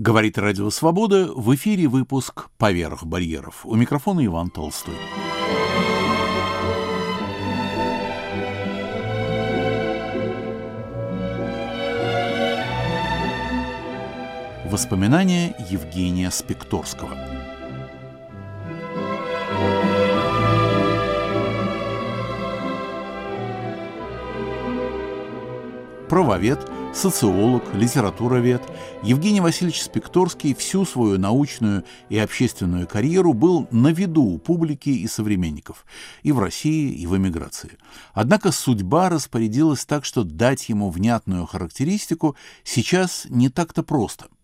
Говорит Радио Свобода, в эфире выпуск «Поверх барьеров». У микрофона Иван Толстой. Воспоминания Евгения Спекторского. Правовед – социолог, литературовед, Евгений Васильевич Спекторский всю свою научную и общественную карьеру был на виду у публики и современников, и в России, и в эмиграции. Однако судьба распорядилась так, что дать ему внятную характеристику сейчас не так-то просто –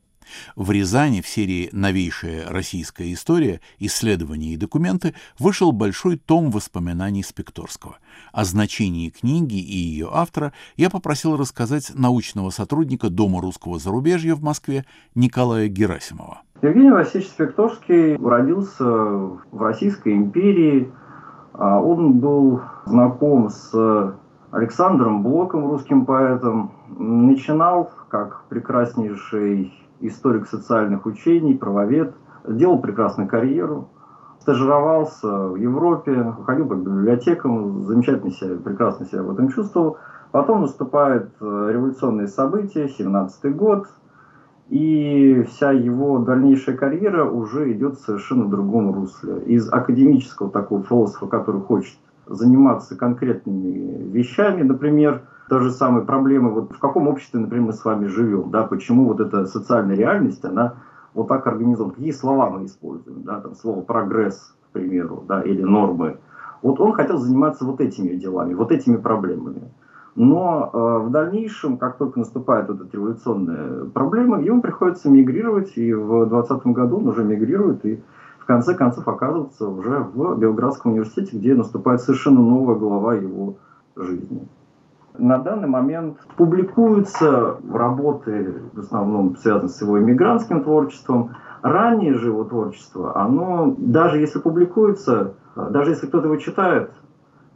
в Рязани в серии «Новейшая российская история. Исследования и документы» вышел большой том воспоминаний Спекторского. О значении книги и ее автора я попросил рассказать научного сотрудника Дома русского зарубежья в Москве Николая Герасимова. Евгений Васильевич Спекторский родился в Российской империи. А он был знаком с Александром Блоком, русским поэтом. Начинал как прекраснейший историк социальных учений, правовед, делал прекрасную карьеру, стажировался в Европе, ходил по библиотекам, замечательно себя, прекрасно себя в этом чувствовал. Потом наступают э, революционные события, 17 год, и вся его дальнейшая карьера уже идет в совершенно другом русле. Из академического такого философа, который хочет заниматься конкретными вещами, например, та же самая проблема, вот в каком обществе, например, мы с вами живем, да, почему вот эта социальная реальность, она вот так организована, какие слова мы используем, да, там слово прогресс, к примеру, да, или нормы. Вот он хотел заниматься вот этими делами, вот этими проблемами. Но э, в дальнейшем, как только наступает вот эта революционная проблема, ему приходится мигрировать, и в 2020 году он уже мигрирует, и в конце концов оказывается уже в Белградском университете, где наступает совершенно новая глава его жизни. На данный момент публикуются работы, в основном связанные с его иммигрантским творчеством. Ранее же его творчество, оно, даже если публикуется, даже если кто-то его читает,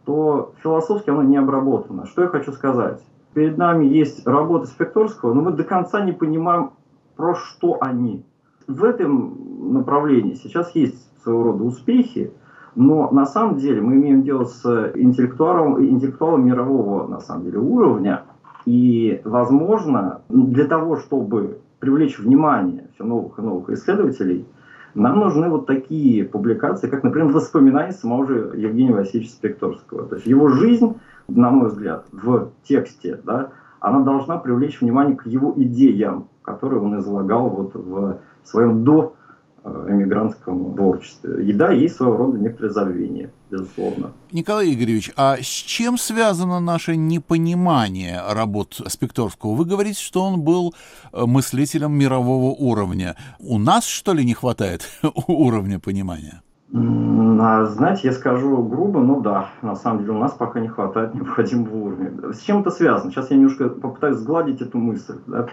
то философски оно не обработано. Что я хочу сказать? Перед нами есть работы Спекторского, но мы до конца не понимаем, про что они. В этом направлении сейчас есть своего рода успехи, но на самом деле мы имеем дело с интеллектуалом, интеллектуалом мирового на самом деле, уровня. И, возможно, для того, чтобы привлечь внимание все новых и новых исследователей, нам нужны вот такие публикации, как, например, воспоминания самого же Евгения Васильевича Спекторского. То есть его жизнь, на мой взгляд, в тексте, да, она должна привлечь внимание к его идеям, которые он излагал вот в своем до Э, эмигрантском творчестве. И да, есть своего рода некоторое забвение, безусловно. Николай Игоревич, а с чем связано наше непонимание работ Спекторского? Вы говорите, что он был э, мыслителем мирового уровня. У нас, что ли, не хватает уровня понимания? А, знаете, я скажу грубо, но да, на самом деле у нас пока не хватает необходимого уровня. С чем это связано? Сейчас я немножко попытаюсь сгладить эту мысль. Да?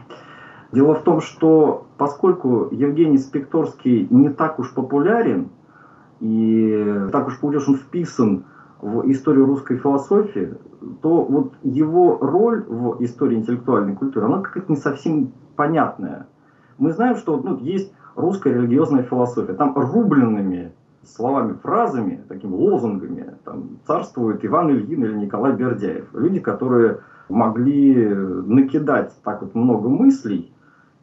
Дело в том, что поскольку Евгений Спекторский не так уж популярен, и так уж получилось, он вписан в историю русской философии, то вот его роль в истории интеллектуальной культуры, она какая-то не совсем понятная. Мы знаем, что ну, есть русская религиозная философия. Там рубленными словами, фразами, такими лозунгами там, царствует Иван Ильин или Николай Бердяев. Люди, которые могли накидать так вот много мыслей,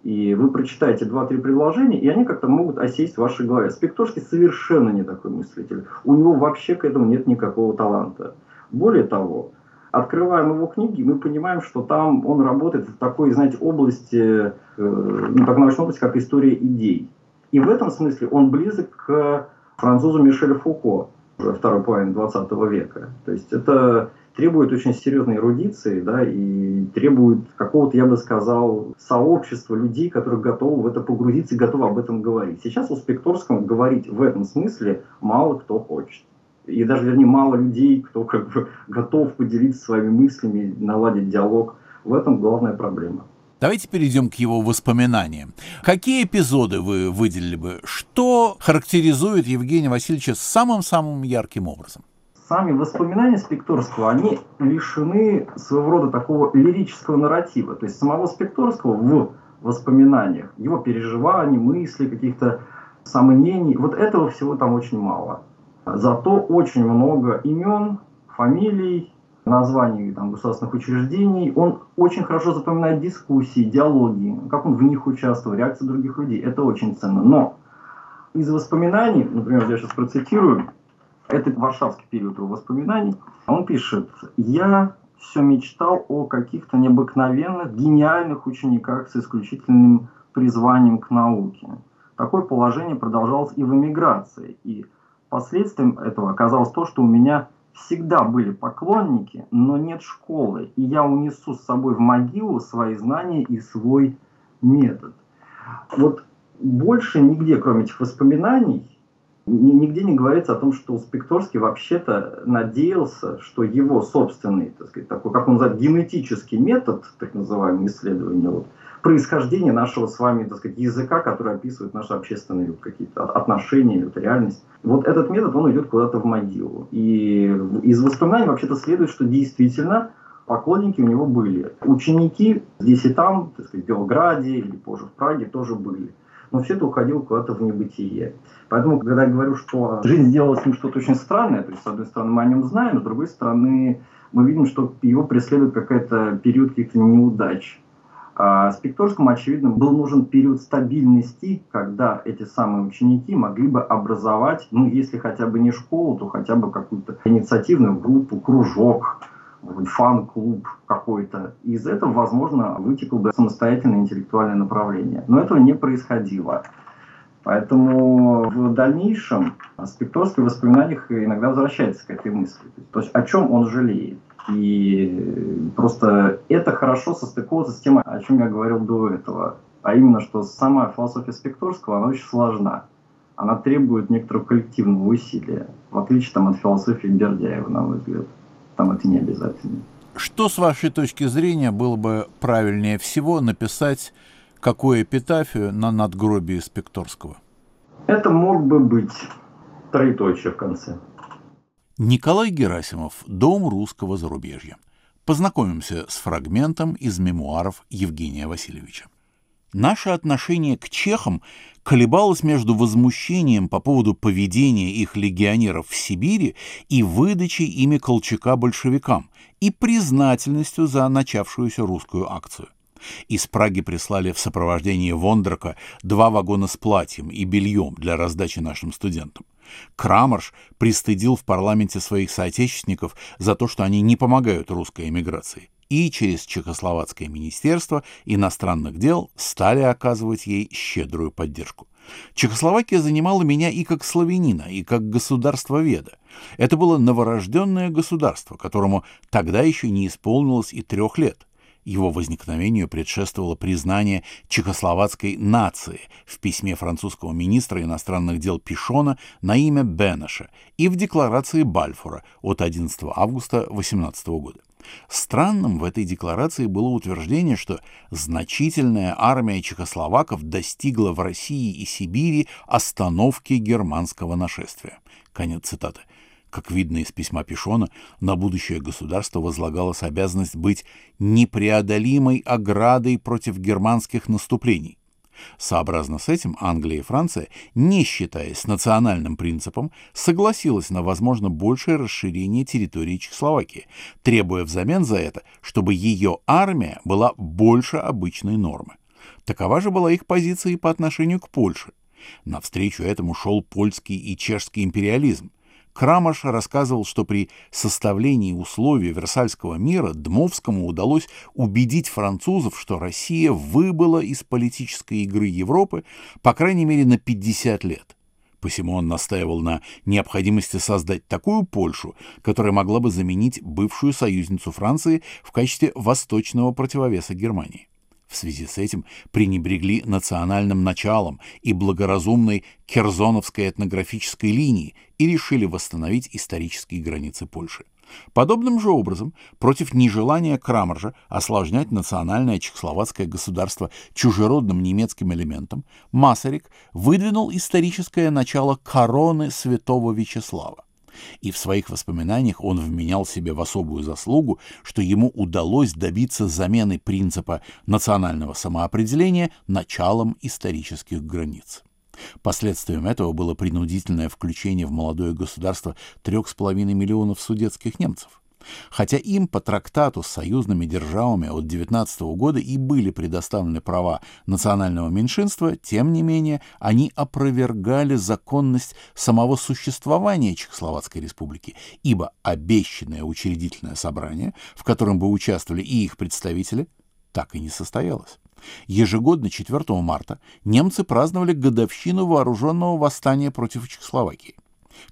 и вы прочитаете два-три предложения, и они как-то могут осесть в вашей голове. Спекторский совершенно не такой мыслитель. У него вообще к этому нет никакого таланта. Более того, открываем его книги, мы понимаем, что там он работает в такой, знаете, области, э, ну, так научной области, как история идей. И в этом смысле он близок к французу Мишелю Фуко, второй половины 20 века. То есть это требует очень серьезной эрудиции, да, и требует какого-то, я бы сказал, сообщества людей, которые готовы в это погрузиться и готовы об этом говорить. Сейчас у Спекторского говорить в этом смысле мало кто хочет. И даже, вернее, мало людей, кто как бы готов поделиться своими мыслями, наладить диалог. В этом главная проблема. Давайте перейдем к его воспоминаниям. Какие эпизоды вы выделили бы? Что характеризует Евгения Васильевича самым-самым ярким образом? Сами воспоминания Спекторского, они лишены своего рода такого лирического нарратива. То есть самого Спекторского в воспоминаниях, его переживаний, мыслей, каких-то сомнений. Вот этого всего там очень мало. Зато очень много имен, фамилий, названий там, государственных учреждений. Он очень хорошо запоминает дискуссии, диалоги, как он в них участвовал, реакции других людей. Это очень ценно. Но из воспоминаний, например, я сейчас процитирую, это варшавский период его воспоминаний, он пишет, я все мечтал о каких-то необыкновенных, гениальных учениках с исключительным призванием к науке. Такое положение продолжалось и в эмиграции. И последствием этого оказалось то, что у меня всегда были поклонники, но нет школы. И я унесу с собой в могилу свои знания и свой метод. Вот больше нигде, кроме этих воспоминаний, нигде не говорится о том, что Спекторский вообще-то надеялся, что его собственный, так сказать, такой, как он называет, генетический метод, так называемый исследования, вот, происхождения нашего с вами, так сказать, языка, который описывает наши общественные вот, какие-то отношения, вот, реальность. Вот этот метод, он идет куда-то в могилу. И из воспоминаний вообще-то следует, что действительно поклонники у него были. Ученики здесь и там, так сказать, в Белграде или позже в Праге тоже были но все это уходило куда-то в небытие. Поэтому, когда я говорю, что жизнь сделала с ним что-то очень странное, то есть, с одной стороны, мы о нем знаем, с другой стороны, мы видим, что его преследует какой-то период каких-то неудач. А Спекторскому, очевидно, был нужен период стабильности, когда эти самые ученики могли бы образовать, ну, если хотя бы не школу, то хотя бы какую-то инициативную группу, кружок, фан-клуб какой-то. из этого, возможно, вытекло бы самостоятельное интеллектуальное направление. Но этого не происходило. Поэтому в дальнейшем Спекторский в воспоминаниях иногда возвращается к этой мысли. То есть о чем он жалеет. И просто это хорошо состыковывается с тем, о чем я говорил до этого. А именно, что сама философия Спекторского, она очень сложна. Она требует некоторого коллективного усилия, в отличие там, от философии Бердяева, на мой взгляд там это не обязательно. Что, с вашей точки зрения, было бы правильнее всего написать какую эпитафию на надгробии Спекторского? Это мог бы быть троеточие в конце. Николай Герасимов «Дом русского зарубежья». Познакомимся с фрагментом из мемуаров Евгения Васильевича. Наше отношение к чехам колебалось между возмущением по поводу поведения их легионеров в Сибири и выдачей ими Колчака большевикам, и признательностью за начавшуюся русскую акцию. Из Праги прислали в сопровождении Вондрака два вагона с платьем и бельем для раздачи нашим студентам. Крамарш пристыдил в парламенте своих соотечественников за то, что они не помогают русской эмиграции и через Чехословацкое министерство иностранных дел стали оказывать ей щедрую поддержку. Чехословакия занимала меня и как славянина, и как государство-веда. Это было новорожденное государство, которому тогда еще не исполнилось и трех лет. Его возникновению предшествовало признание чехословацкой нации в письме французского министра иностранных дел Пишона на имя Бенеша и в декларации Бальфура от 11 августа 18 года. Странным в этой декларации было утверждение, что значительная армия чехословаков достигла в России и Сибири остановки германского нашествия. Конец цитаты. Как видно из письма Пишона, на будущее государство возлагалась обязанность быть непреодолимой оградой против германских наступлений. Сообразно с этим Англия и Франция, не считаясь национальным принципом, согласилась на, возможно, большее расширение территории Чехословакии, требуя взамен за это, чтобы ее армия была больше обычной нормы. Такова же была их позиция и по отношению к Польше. Навстречу этому шел польский и чешский империализм – Крамаш рассказывал, что при составлении условий Версальского мира Дмовскому удалось убедить французов, что Россия выбыла из политической игры Европы, по крайней мере, на 50 лет. Посему он настаивал на необходимости создать такую Польшу, которая могла бы заменить бывшую союзницу Франции в качестве восточного противовеса Германии. В связи с этим пренебрегли национальным началом и благоразумной керзоновской этнографической линии и решили восстановить исторические границы Польши. Подобным же образом, против нежелания Крамаржа осложнять национальное чехословацкое государство чужеродным немецким элементом, Масарик выдвинул историческое начало короны святого Вячеслава. И в своих воспоминаниях он вменял себе в особую заслугу, что ему удалось добиться замены принципа национального самоопределения началом исторических границ. Последствием этого было принудительное включение в молодое государство 3,5 миллионов судетских немцев. Хотя им по трактату с союзными державами от 19 года и были предоставлены права национального меньшинства, тем не менее они опровергали законность самого существования Чехословацкой республики, ибо обещанное учредительное собрание, в котором бы участвовали и их представители, так и не состоялось. Ежегодно 4 марта немцы праздновали годовщину вооруженного восстания против Чехословакии.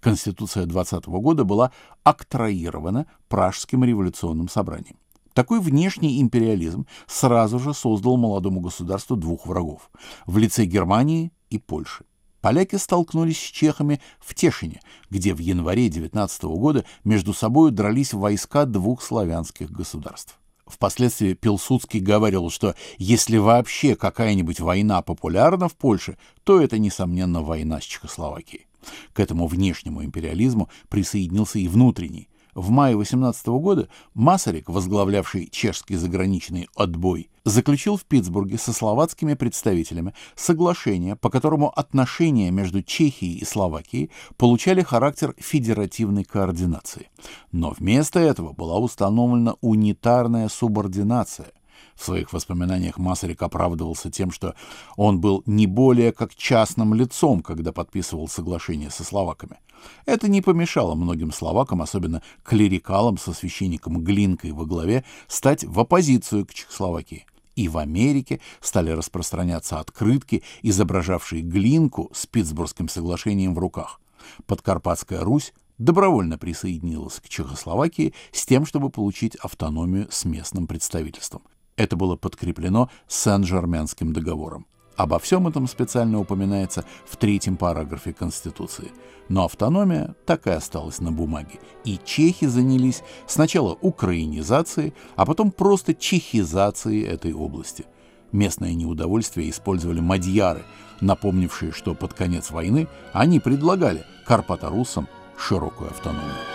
Конституция 20 года была октроирована Пражским революционным собранием. Такой внешний империализм сразу же создал молодому государству двух врагов в лице Германии и Польши. Поляки столкнулись с чехами в Тешине, где в январе 19 года между собой дрались войска двух славянских государств. Впоследствии Пилсудский говорил, что если вообще какая-нибудь война популярна в Польше, то это, несомненно, война с Чехословакией. К этому внешнему империализму присоединился и внутренний. В мае 18 года Масарик, возглавлявший чешский заграничный отбой, заключил в Питтсбурге со словацкими представителями соглашение, по которому отношения между Чехией и Словакией получали характер федеративной координации. Но вместо этого была установлена унитарная субординация, в своих воспоминаниях Масарик оправдывался тем, что он был не более как частным лицом, когда подписывал соглашение со словаками. Это не помешало многим словакам, особенно клерикалам со священником Глинкой во главе, стать в оппозицию к Чехословакии. И в Америке стали распространяться открытки, изображавшие Глинку с Питтсбургским соглашением в руках. Подкарпатская Русь добровольно присоединилась к Чехословакии с тем, чтобы получить автономию с местным представительством. Это было подкреплено Сен-Жерменским договором. Обо всем этом специально упоминается в третьем параграфе Конституции. Но автономия так и осталась на бумаге. И чехи занялись сначала украинизацией, а потом просто чехизацией этой области. Местное неудовольствие использовали мадьяры, напомнившие, что под конец войны они предлагали карпаторусам широкую автономию.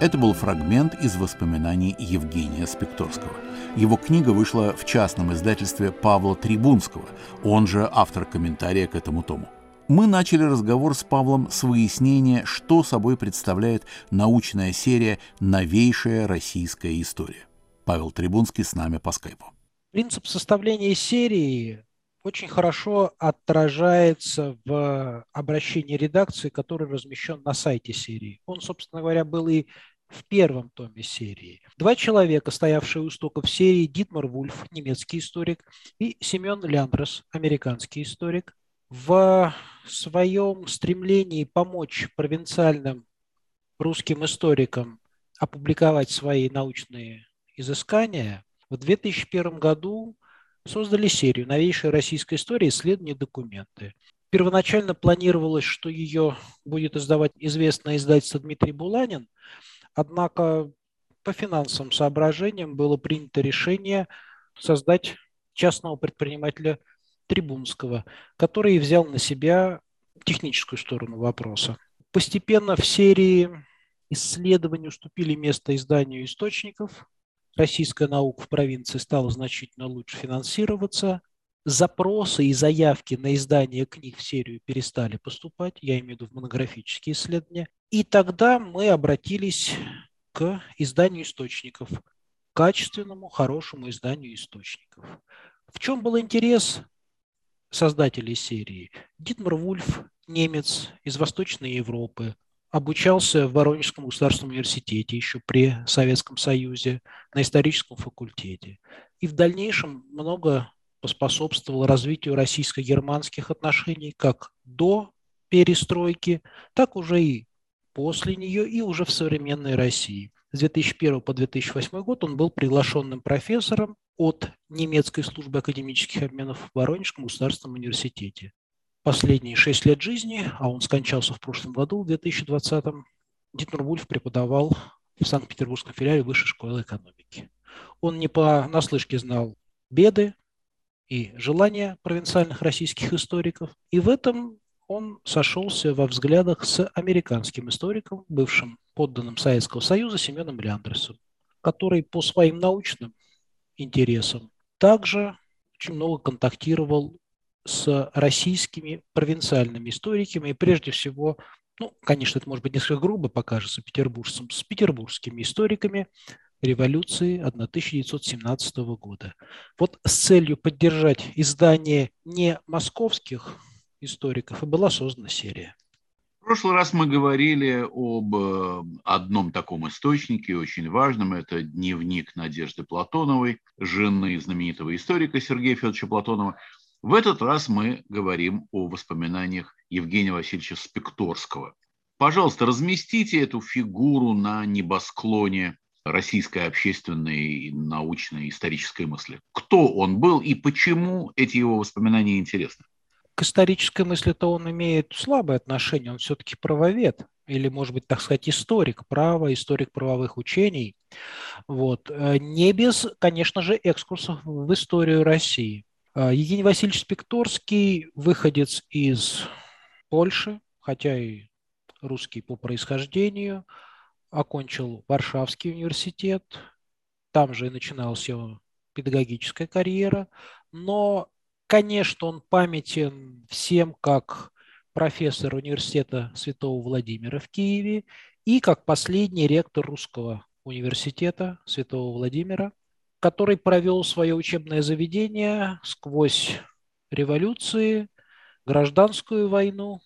Это был фрагмент из воспоминаний Евгения Спекторского. Его книга вышла в частном издательстве Павла Трибунского, он же автор комментария к этому тому. Мы начали разговор с Павлом с выяснения, что собой представляет научная серия «Новейшая российская история». Павел Трибунский с нами по скайпу. Принцип составления серии очень хорошо отражается в обращении редакции, который размещен на сайте серии. Он, собственно говоря, был и в первом томе серии. Два человека, стоявшие у истоков серии, Дитмар Вульф, немецкий историк, и Семен Ляндрос, американский историк, в своем стремлении помочь провинциальным русским историкам опубликовать свои научные изыскания, в 2001 году создали серию «Новейшая российская история. Исследования документы». Первоначально планировалось, что ее будет издавать известное издательство Дмитрий Буланин, однако по финансовым соображениям было принято решение создать частного предпринимателя Трибунского, который взял на себя техническую сторону вопроса. Постепенно в серии исследований уступили место изданию источников, российская наука в провинции стала значительно лучше финансироваться, запросы и заявки на издание книг в серию перестали поступать, я имею в виду в монографические исследования. И тогда мы обратились к изданию источников, качественному, хорошему изданию источников. В чем был интерес создателей серии? Дитмар Вульф, немец из Восточной Европы, обучался в Воронежском государственном университете еще при Советском Союзе на историческом факультете. И в дальнейшем много поспособствовал развитию российско-германских отношений как до перестройки, так уже и после нее, и уже в современной России. С 2001 по 2008 год он был приглашенным профессором от немецкой службы академических обменов в Воронежском государственном университете последние шесть лет жизни, а он скончался в прошлом году, в 2020-м, Дитмар Вульф преподавал в Санкт-Петербургском филиале Высшей школы экономики. Он не по наслышке знал беды и желания провинциальных российских историков. И в этом он сошелся во взглядах с американским историком, бывшим подданным Советского Союза Семеном Ляндерсом, который по своим научным интересам также очень много контактировал с российскими провинциальными историками, и прежде всего, ну, конечно, это может быть несколько грубо покажется петербуржцам, с петербургскими историками революции 1917 года. Вот с целью поддержать издание не московских историков и была создана серия. В прошлый раз мы говорили об э, одном таком источнике, очень важном. Это дневник Надежды Платоновой, жены знаменитого историка Сергея Федоровича Платонова. В этот раз мы говорим о воспоминаниях Евгения Васильевича Спекторского. Пожалуйста, разместите эту фигуру на небосклоне российской общественной, научной, исторической мысли. Кто он был и почему эти его воспоминания интересны? К исторической мысли-то он имеет слабое отношение, он все-таки правовед, или, может быть, так сказать, историк права, историк правовых учений. Вот. Э, не без, конечно же, экскурсов в историю России. Э, Евгений Васильевич Спекторский, выходец из Польши, хотя и русский по происхождению, окончил Варшавский университет, там же и начиналась его педагогическая карьера, но, конечно, он памятен всем как профессор университета Святого Владимира в Киеве и как последний ректор русского университета Святого Владимира – который провел свое учебное заведение сквозь революции, гражданскую войну,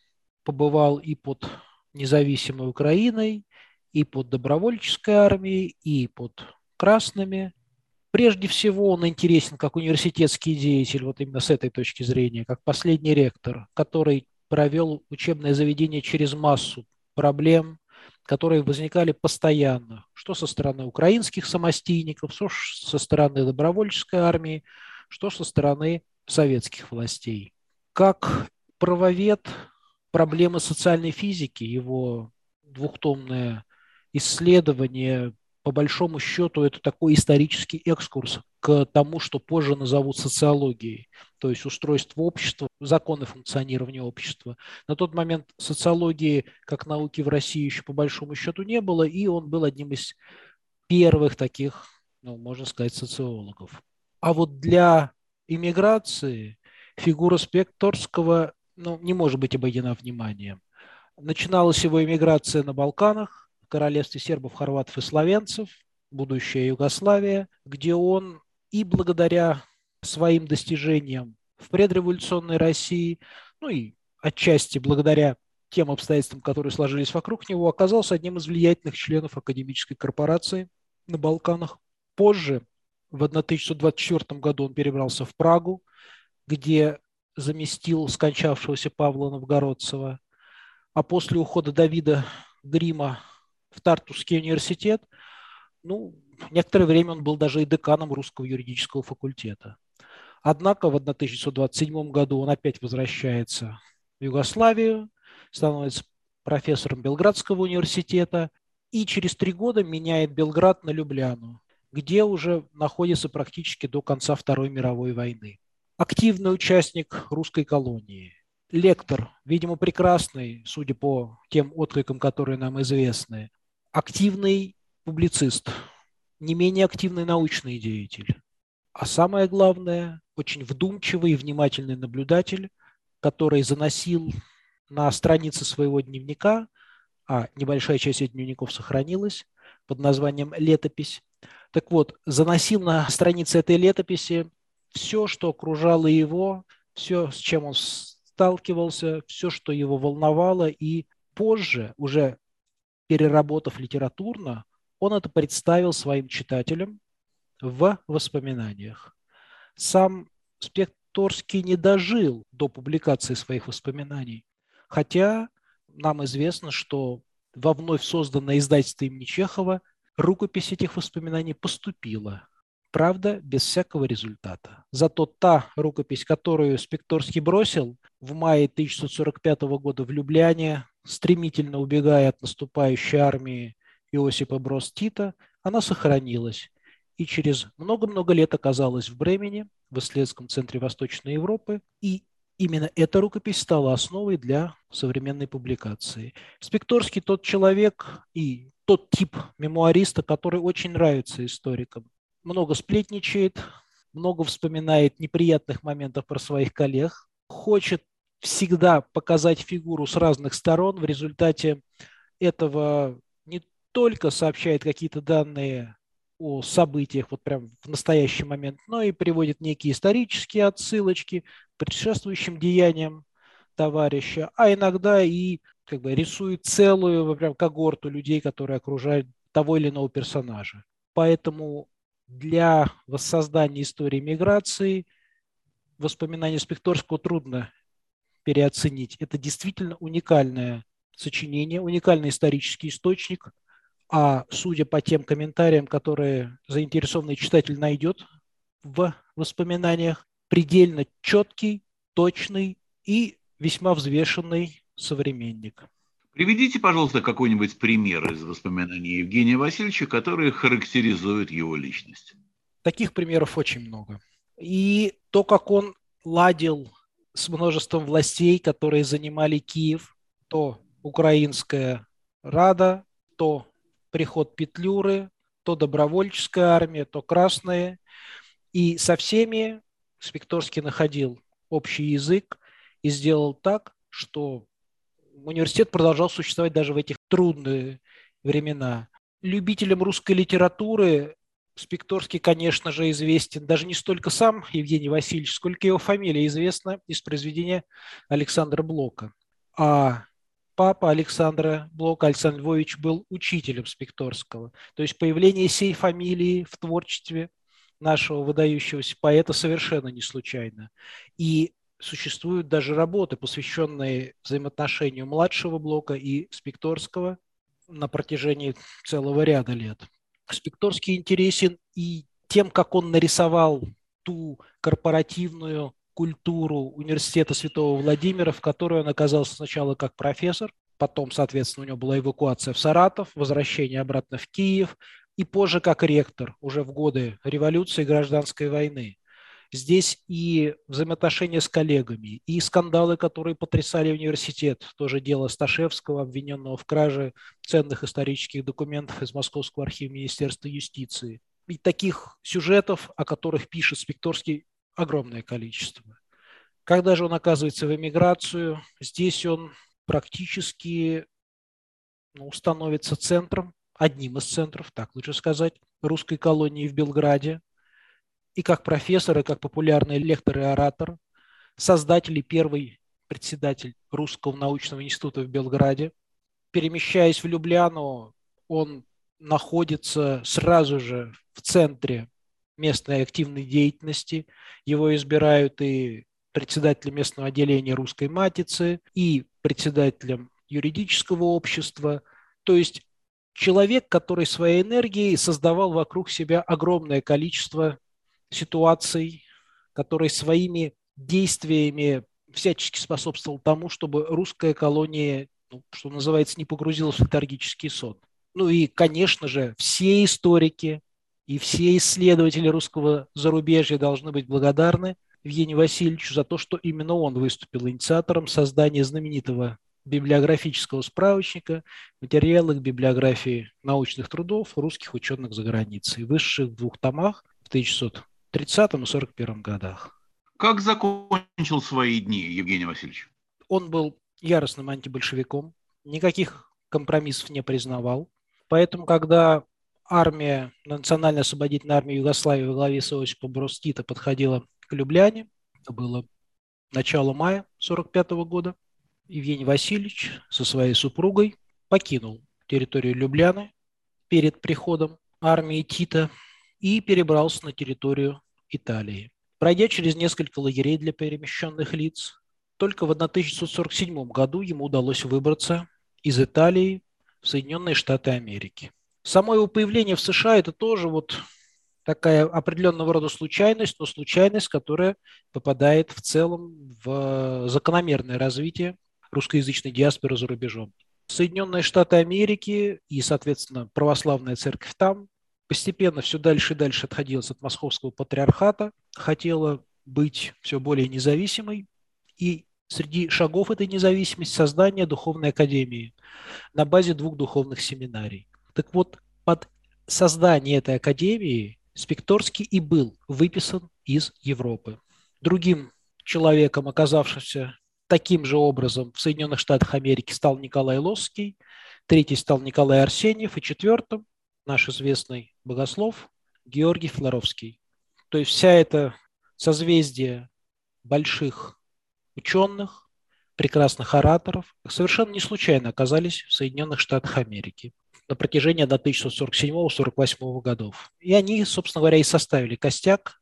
побывал и под независимой Украиной, и под добровольческой армией, и под красными. Прежде всего он интересен как университетский деятель, вот именно с этой точки зрения, как последний ректор, который провел учебное заведение через массу проблем, которые возникали постоянно, что со стороны украинских самостийников, что со стороны добровольческой армии, что со стороны советских властей. Как правовед проблемы социальной физики, его двухтомное исследование по большому счету это такой исторический экскурс к тому, что позже назовут социологией, то есть устройство общества, законы функционирования общества. На тот момент социологии как науки в России еще по большому счету не было, и он был одним из первых таких, ну, можно сказать, социологов. А вот для иммиграции фигура Спекторского ну, не может быть обойдена вниманием. Начиналась его иммиграция на Балканах, королевстве сербов, хорватов и словенцев, будущая Югославия, где он и благодаря своим достижениям в предреволюционной России, ну и отчасти благодаря тем обстоятельствам, которые сложились вокруг него, оказался одним из влиятельных членов академической корпорации на Балканах. Позже, в 1624 году, он перебрался в Прагу, где заместил скончавшегося Павла Новгородцева. А после ухода Давида Грима в Тартусский университет. Ну, некоторое время он был даже и деканом русского юридического факультета. Однако в 1927 году он опять возвращается в Югославию, становится профессором Белградского университета и через три года меняет Белград на Любляну, где уже находится практически до конца Второй мировой войны. Активный участник русской колонии, лектор, видимо, прекрасный, судя по тем откликам, которые нам известны, активный публицист, не менее активный научный деятель, а самое главное, очень вдумчивый и внимательный наблюдатель, который заносил на страницы своего дневника, а небольшая часть этих дневников сохранилась под названием «Летопись». Так вот, заносил на страницы этой летописи все, что окружало его, все, с чем он сталкивался, все, что его волновало, и позже, уже переработав литературно, он это представил своим читателям в воспоминаниях. Сам Спекторский не дожил до публикации своих воспоминаний, хотя нам известно, что во вновь созданное издательство имени Чехова рукопись этих воспоминаний поступила. Правда, без всякого результата. Зато та рукопись, которую Спекторский бросил в мае 1945 года в Любляне, стремительно убегая от наступающей армии Иосипа Брос Тита, она сохранилась. и через много-много лет оказалась в Бремене, в исследовательском центре Восточной Европы, и именно эта рукопись стала основой для современной публикации. Спекторский тот человек и тот тип мемуариста, который очень нравится историкам. Много сплетничает, много вспоминает неприятных моментов про своих коллег, хочет всегда показать фигуру с разных сторон. В результате этого не только сообщает какие-то данные о событиях вот прям в настоящий момент, но и приводит некие исторические отсылочки к предшествующим деяниям товарища, а иногда и как бы рисует целую прям когорту людей, которые окружают того или иного персонажа. Поэтому для воссоздания истории миграции воспоминания Спекторского трудно переоценить. Это действительно уникальное сочинение, уникальный исторический источник, а судя по тем комментариям, которые заинтересованный читатель найдет в воспоминаниях, предельно четкий, точный и весьма взвешенный современник. Приведите, пожалуйста, какой-нибудь пример из воспоминаний Евгения Васильевича, которые характеризуют его личность. Таких примеров очень много. И то, как он ладил с множеством властей, которые занимали Киев, то украинская Рада, то приход Петлюры, то добровольческая армия, то красная. И со всеми Спекторский находил общий язык и сделал так, что университет продолжал существовать даже в этих трудные времена. Любителям русской литературы Спекторский, конечно же, известен даже не столько сам Евгений Васильевич, сколько его фамилия известна из произведения Александра Блока. А папа Александра Блока, Александр Львович, был учителем Спекторского. То есть появление сей фамилии в творчестве нашего выдающегося поэта совершенно не случайно. И существуют даже работы, посвященные взаимоотношению младшего блока и Спекторского на протяжении целого ряда лет. Спекторский интересен и тем, как он нарисовал ту корпоративную культуру университета Святого Владимира, в которой он оказался сначала как профессор, потом, соответственно, у него была эвакуация в Саратов, возвращение обратно в Киев, и позже как ректор уже в годы революции и гражданской войны. Здесь и взаимоотношения с коллегами, и скандалы, которые потрясали университет. Тоже дело Сташевского, обвиненного в краже ценных исторических документов из Московского архива Министерства юстиции. И таких сюжетов, о которых пишет Спекторский, огромное количество. Когда же он оказывается в эмиграцию, здесь он практически ну, становится центром, одним из центров, так лучше сказать, русской колонии в Белграде, и как профессор, и как популярный лектор и оратор, создатель и первый председатель Русского научного института в Белграде. Перемещаясь в Любляну, он находится сразу же в центре местной активной деятельности. Его избирают и председателем местного отделения русской матицы, и председателем юридического общества. То есть человек, который своей энергией создавал вокруг себя огромное количество ситуаций, который своими действиями всячески способствовал тому, чтобы русская колония, ну, что называется, не погрузилась в летаргический сон. Ну и, конечно же, все историки и все исследователи русского зарубежья должны быть благодарны Евгению Васильевичу за то, что именно он выступил инициатором создания знаменитого библиографического справочника «Материалы к библиографии научных трудов русских ученых за границей», высших в двух томах в 1900 30 и 41 годах. Как закончил свои дни Евгений Васильевич? Он был яростным антибольшевиком, никаких компромиссов не признавал. Поэтому, когда армия, национально-освободительная армия Югославии во главе с Иосипом Брустита подходила к Любляне, это было начало мая 1945 года, Евгений Васильевич со своей супругой покинул территорию Любляны перед приходом армии Тита и перебрался на территорию Италии. Пройдя через несколько лагерей для перемещенных лиц, только в 1947 году ему удалось выбраться из Италии в Соединенные Штаты Америки. Само его появление в США – это тоже вот такая определенного рода случайность, но случайность, которая попадает в целом в закономерное развитие русскоязычной диаспоры за рубежом. Соединенные Штаты Америки и, соответственно, православная церковь там постепенно все дальше и дальше отходилась от московского патриархата, хотела быть все более независимой, и среди шагов этой независимости создание духовной академии на базе двух духовных семинарий. Так вот, под создание этой академии Спекторский и был выписан из Европы. Другим человеком, оказавшимся таким же образом в Соединенных Штатах Америки, стал Николай Лосский, третий стал Николай Арсеньев, и четвертым наш известный богослов Георгий Флоровский. То есть вся эта созвездие больших ученых, прекрасных ораторов совершенно не случайно оказались в Соединенных Штатах Америки на протяжении 1947-1948 годов. И они, собственно говоря, и составили костяк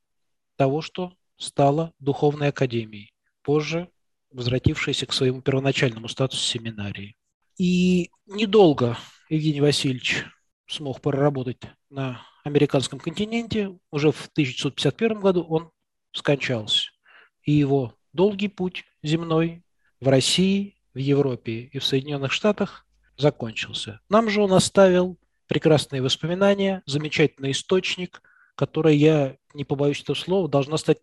того, что стало Духовной Академией, позже возвратившейся к своему первоначальному статусу семинарии. И недолго Евгений Васильевич смог проработать на американском континенте. Уже в 1951 году он скончался. И его долгий путь земной в России, в Европе и в Соединенных Штатах закончился. Нам же он оставил прекрасные воспоминания, замечательный источник, который, я не побоюсь этого слова, должна стать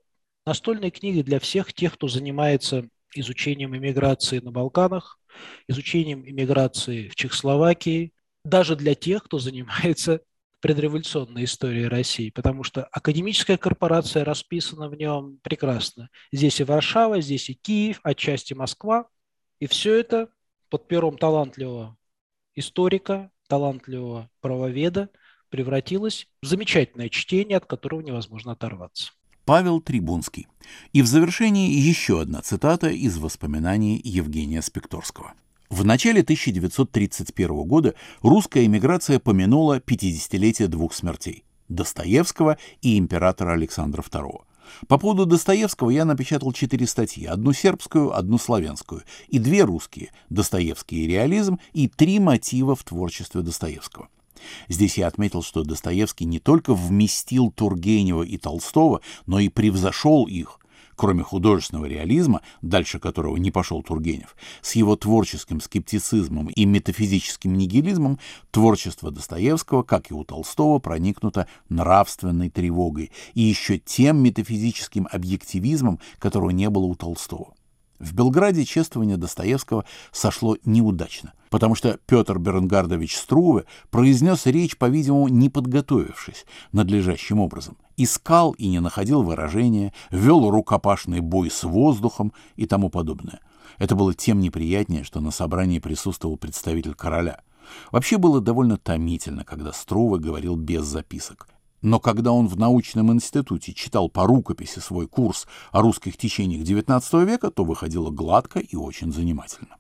настольной книгой для всех тех, кто занимается изучением иммиграции на Балканах, изучением иммиграции в Чехословакии, даже для тех, кто занимается предреволюционной историей России, потому что академическая корпорация расписана в нем прекрасно. Здесь и Варшава, здесь и Киев, отчасти Москва. И все это под пером талантливого историка, талантливого правоведа превратилось в замечательное чтение, от которого невозможно оторваться. Павел Трибунский. И в завершении еще одна цитата из воспоминаний Евгения Спекторского. В начале 1931 года русская эмиграция помянула 50-летие двух смертей – Достоевского и императора Александра II. По поводу Достоевского я напечатал четыре статьи, одну сербскую, одну славянскую, и две русские – Достоевский и реализм, и три мотива в творчестве Достоевского. Здесь я отметил, что Достоевский не только вместил Тургенева и Толстого, но и превзошел их, кроме художественного реализма, дальше которого не пошел Тургенев, с его творческим скептицизмом и метафизическим нигилизмом, творчество Достоевского, как и у Толстого, проникнуто нравственной тревогой и еще тем метафизическим объективизмом, которого не было у Толстого. В Белграде чествование Достоевского сошло неудачно, потому что Петр Бернгардович Струве произнес речь, по-видимому, не подготовившись надлежащим образом. Искал и не находил выражения, вел рукопашный бой с воздухом и тому подобное. Это было тем неприятнее, что на собрании присутствовал представитель короля. Вообще было довольно томительно, когда Струве говорил без записок. Но когда он в научном институте читал по рукописи свой курс о русских течениях XIX века, то выходило гладко и очень занимательно.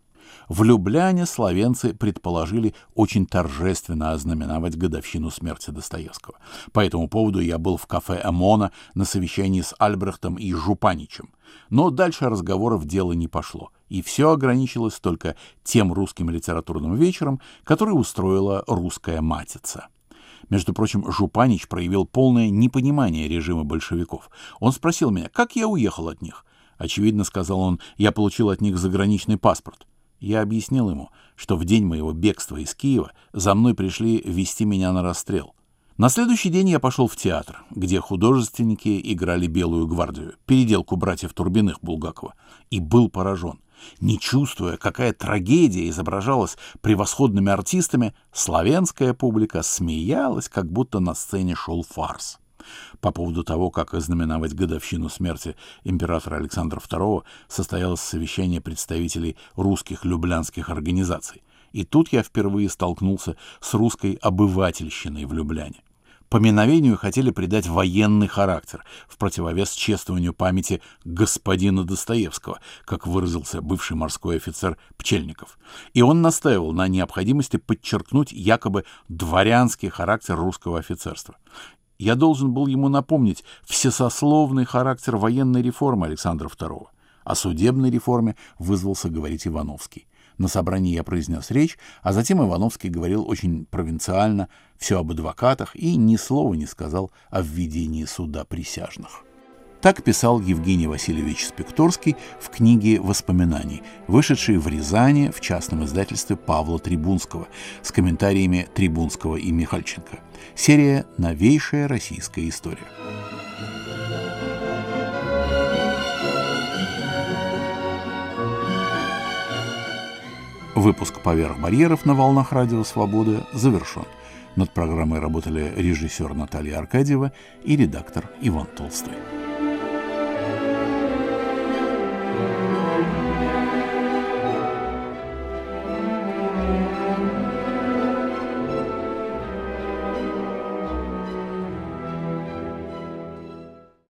В Любляне славянцы предположили очень торжественно ознаменовать годовщину смерти Достоевского. По этому поводу я был в кафе «Эмона» на совещании с Альбрехтом и Жупаничем. Но дальше разговоров дело не пошло, и все ограничилось только тем русским литературным вечером, который устроила русская матица. Между прочим, Жупанич проявил полное непонимание режима большевиков. Он спросил меня, как я уехал от них. Очевидно, сказал он, я получил от них заграничный паспорт. Я объяснил ему, что в день моего бегства из Киева за мной пришли вести меня на расстрел. На следующий день я пошел в театр, где художественники играли «Белую гвардию», переделку братьев Турбиных Булгакова, и был поражен. Не чувствуя, какая трагедия изображалась превосходными артистами, славянская публика смеялась, как будто на сцене шел фарс. По поводу того, как ознаменовать годовщину смерти императора Александра II, состоялось совещание представителей русских люблянских организаций. И тут я впервые столкнулся с русской обывательщиной в Любляне. Поминовению хотели придать военный характер, в противовес чествованию памяти господина Достоевского, как выразился бывший морской офицер Пчельников. И он настаивал на необходимости подчеркнуть якобы дворянский характер русского офицерства. Я должен был ему напомнить всесословный характер военной реформы Александра II. О судебной реформе вызвался говорить Ивановский. На собрании я произнес речь, а затем Ивановский говорил очень провинциально все об адвокатах и ни слова не сказал о введении суда присяжных. Так писал Евгений Васильевич Спекторский в книге «Воспоминаний», вышедшей в Рязани в частном издательстве Павла Трибунского с комментариями Трибунского и Михальченко. Серия «Новейшая российская история». Выпуск «Поверх барьеров» на волнах Радио Свободы завершен. Над программой работали режиссер Наталья Аркадьева и редактор Иван Толстой.